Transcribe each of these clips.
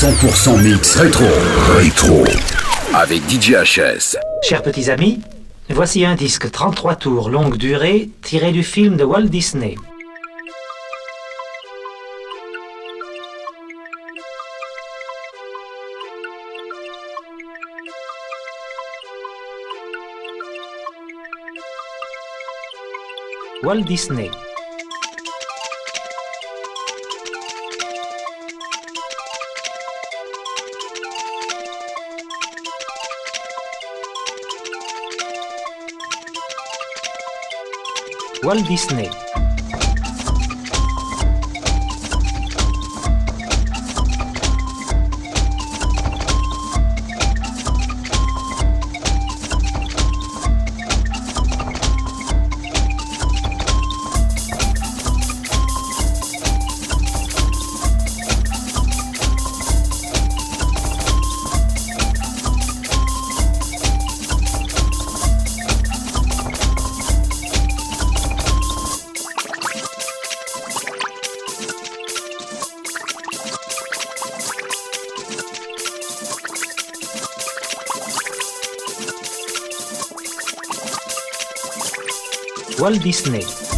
100% mix rétro. Rétro. Avec DJ HS. Chers petits amis, voici un disque 33 tours longue durée tiré du film de Walt Disney. Walt Disney. Walt Disney. Walt Disney.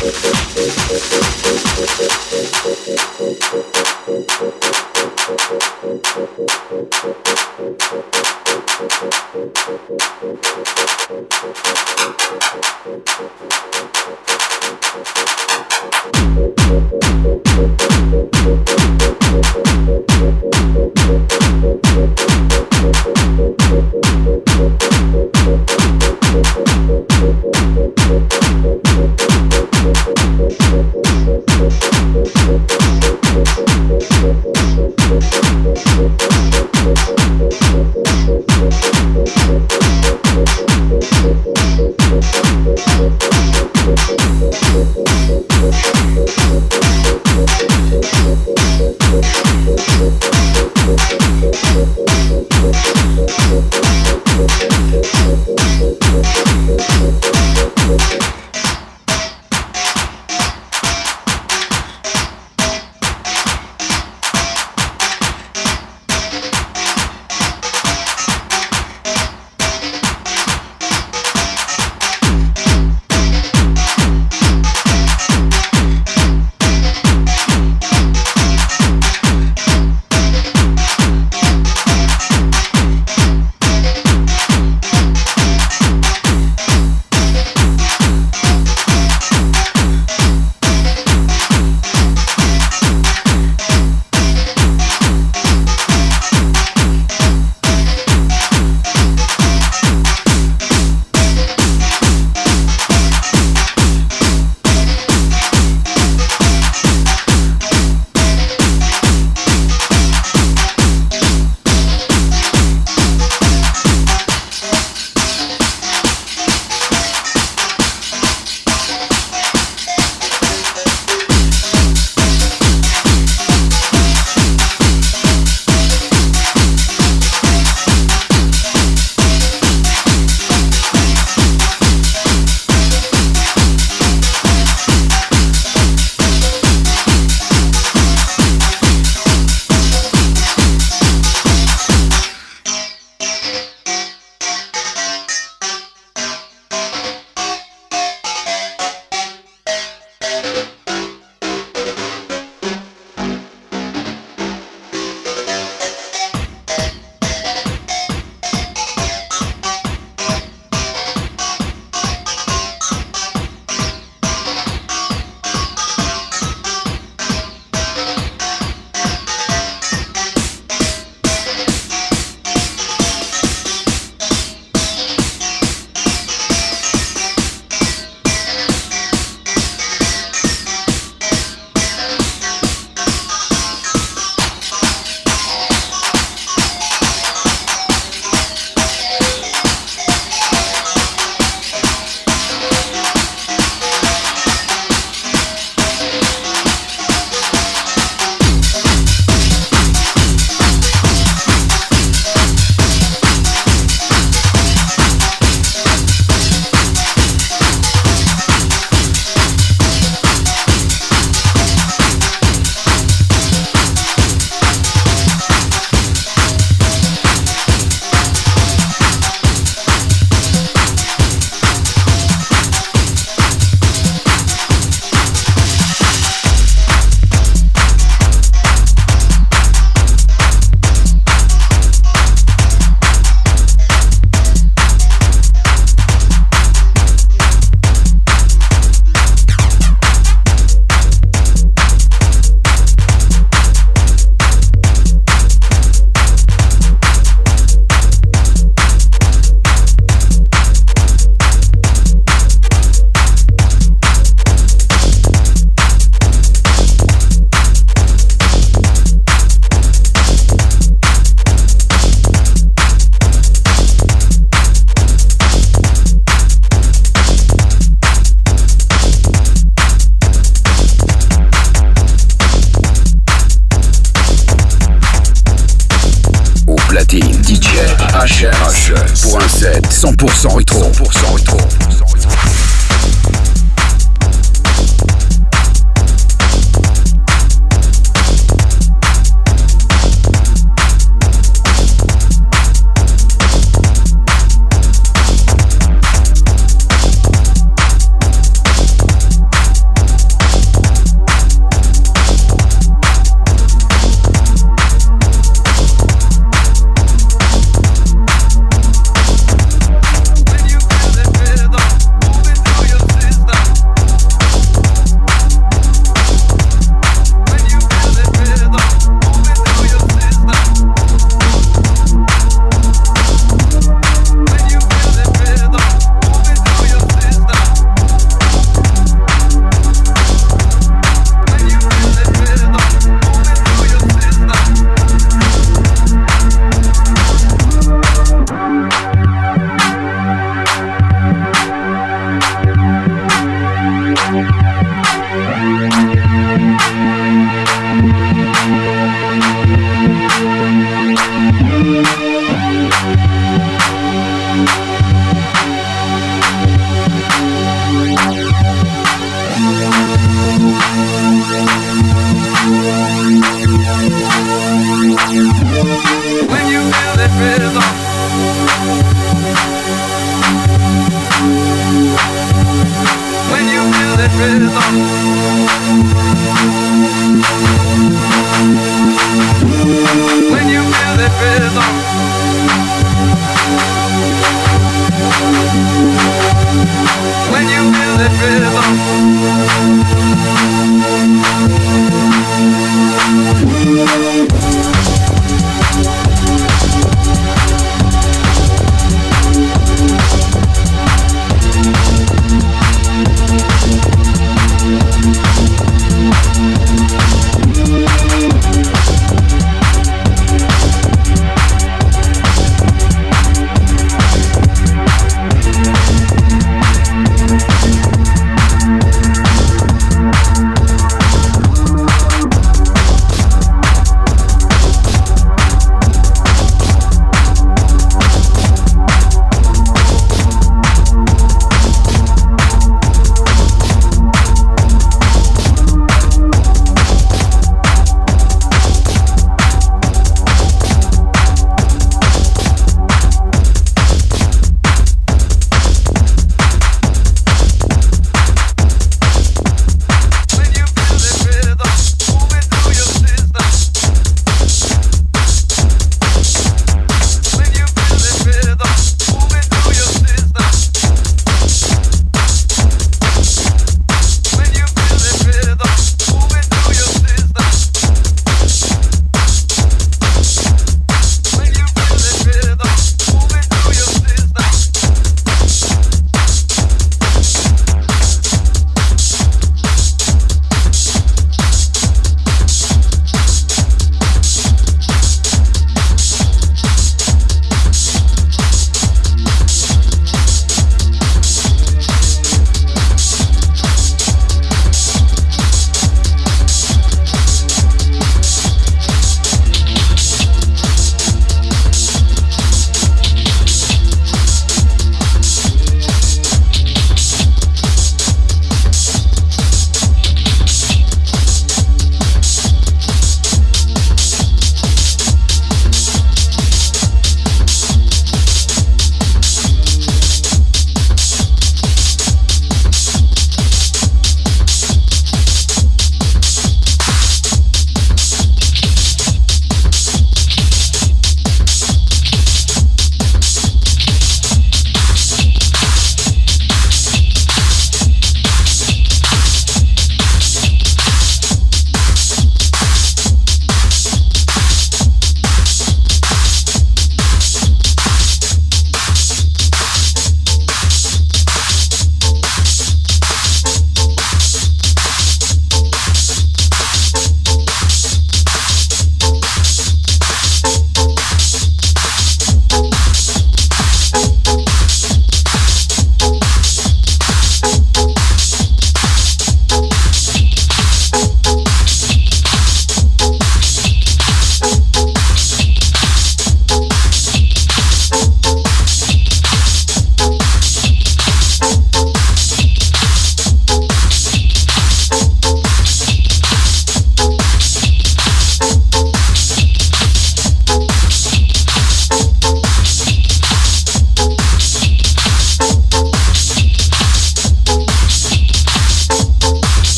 Thank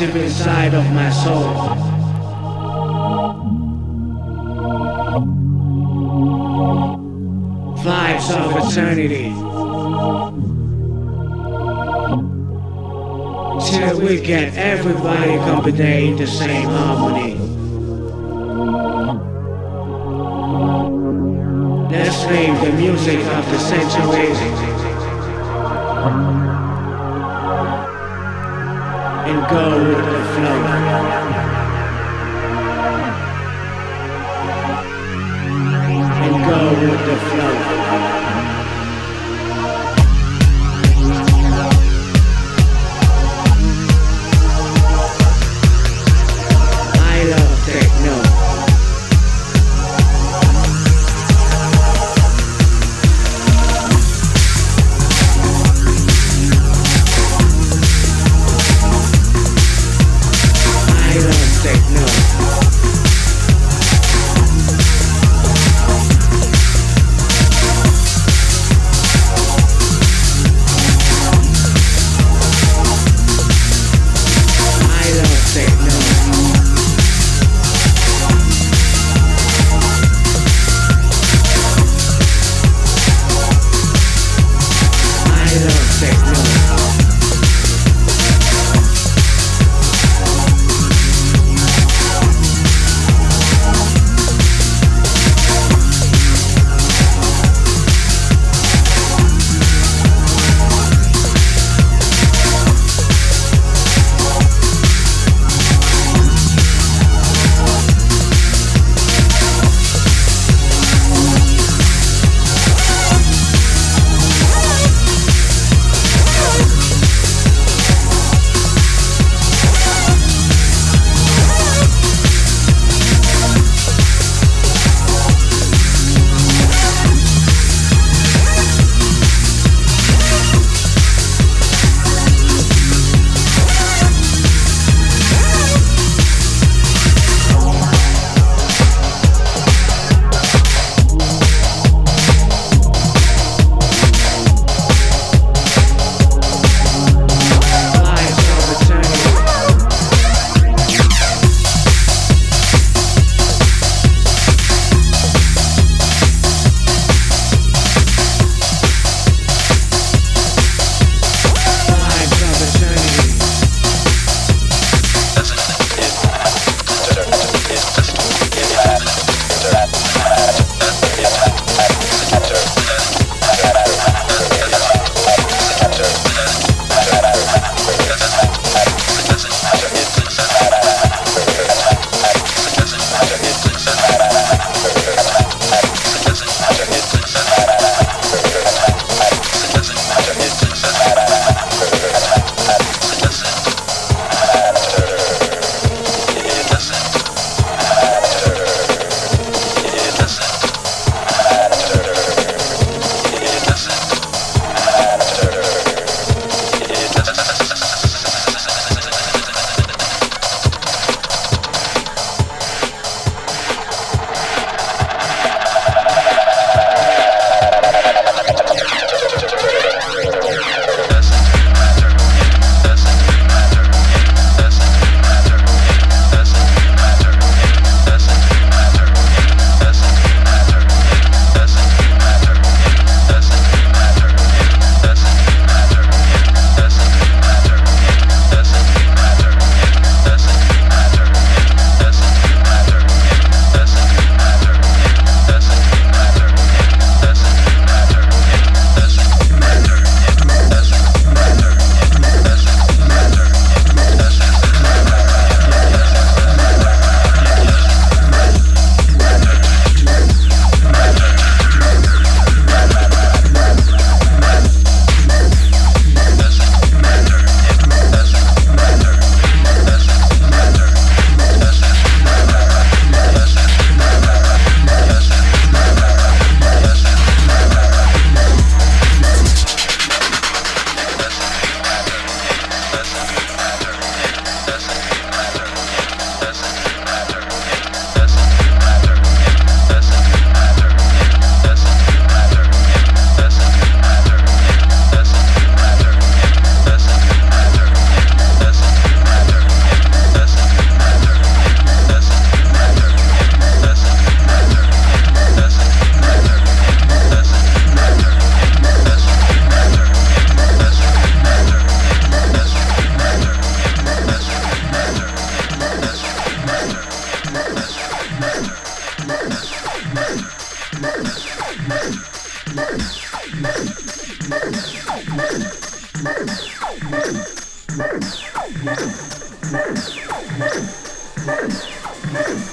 deep inside of my soul. Vibes of eternity. Till we get everybody company in the same harmony. Let's name the music of the centuries and go with the flow. And go with the flow. Let's go.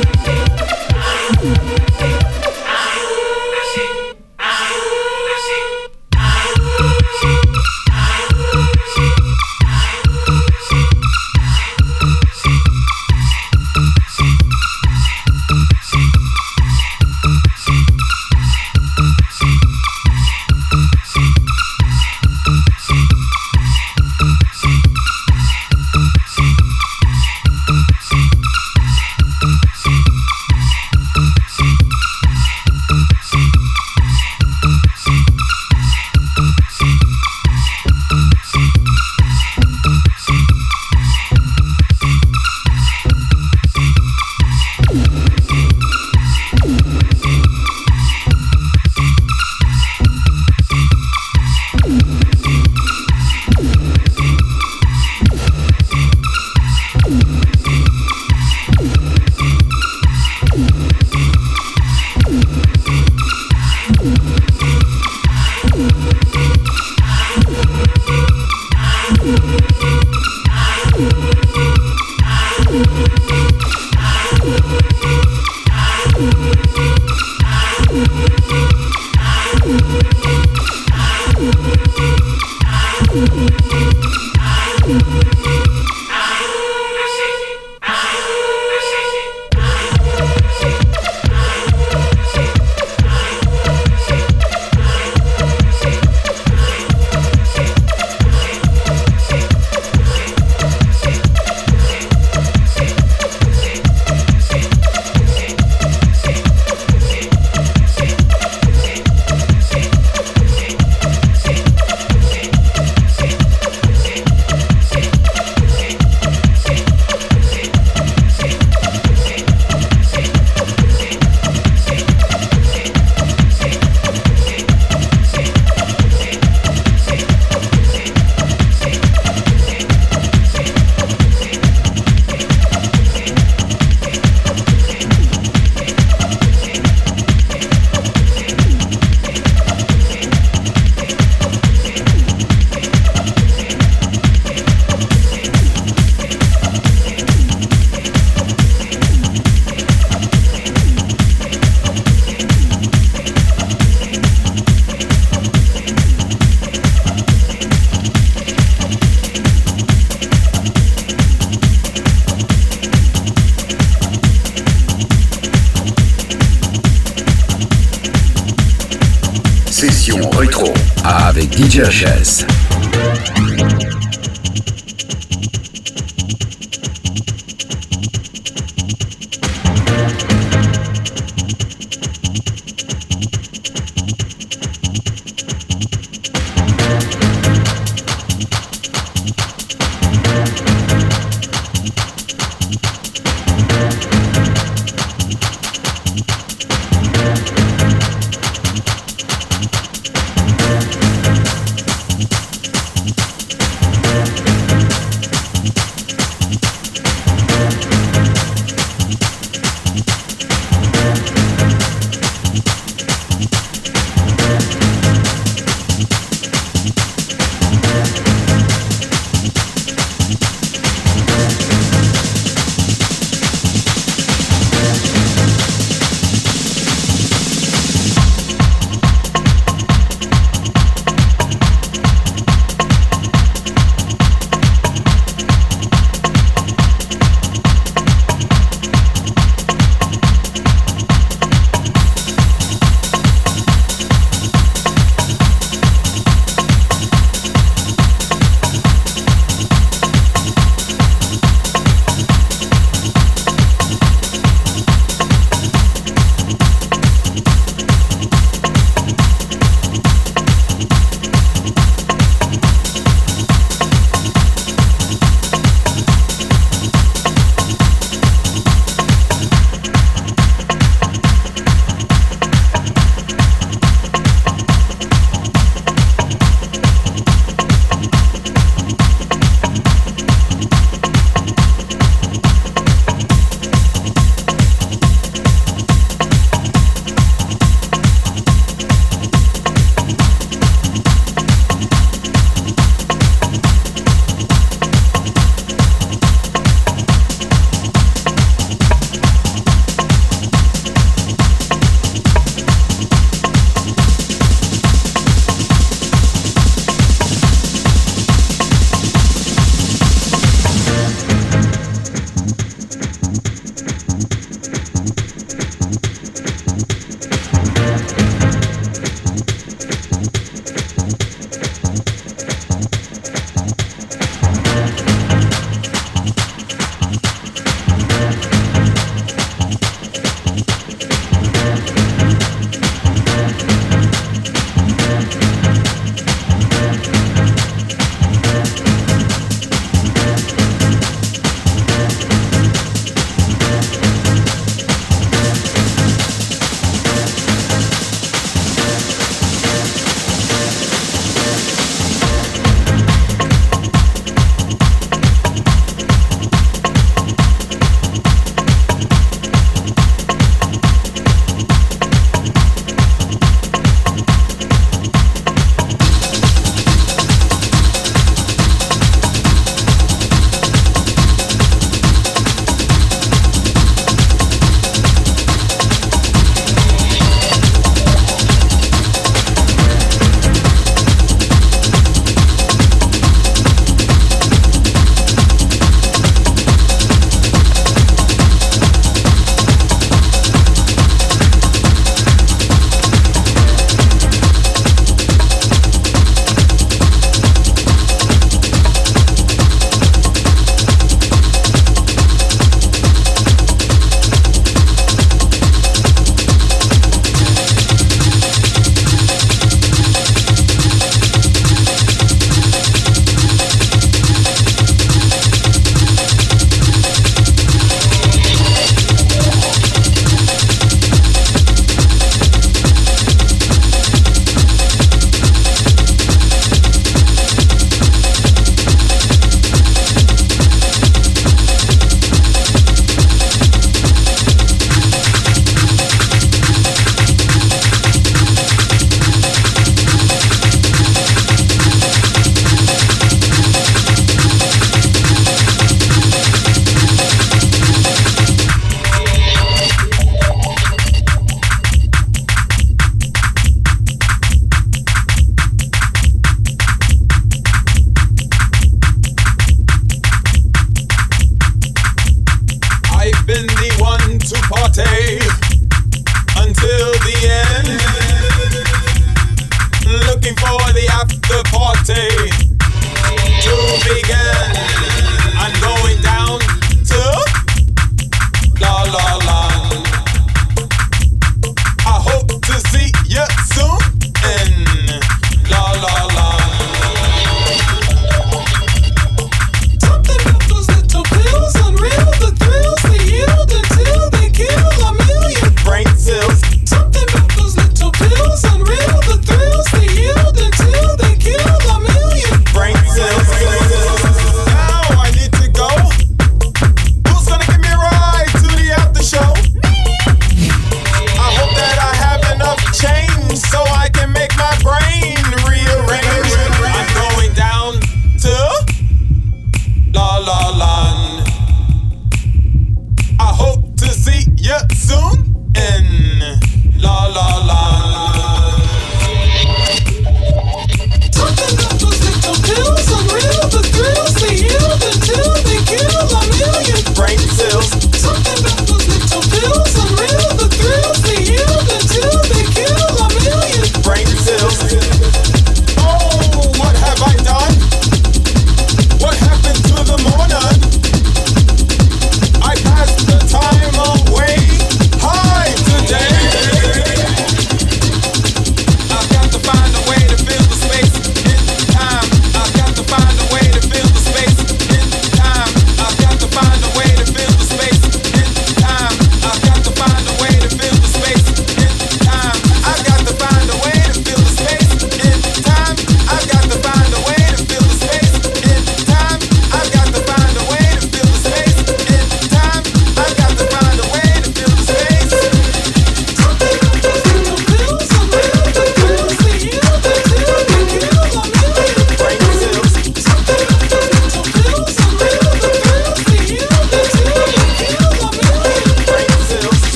I'm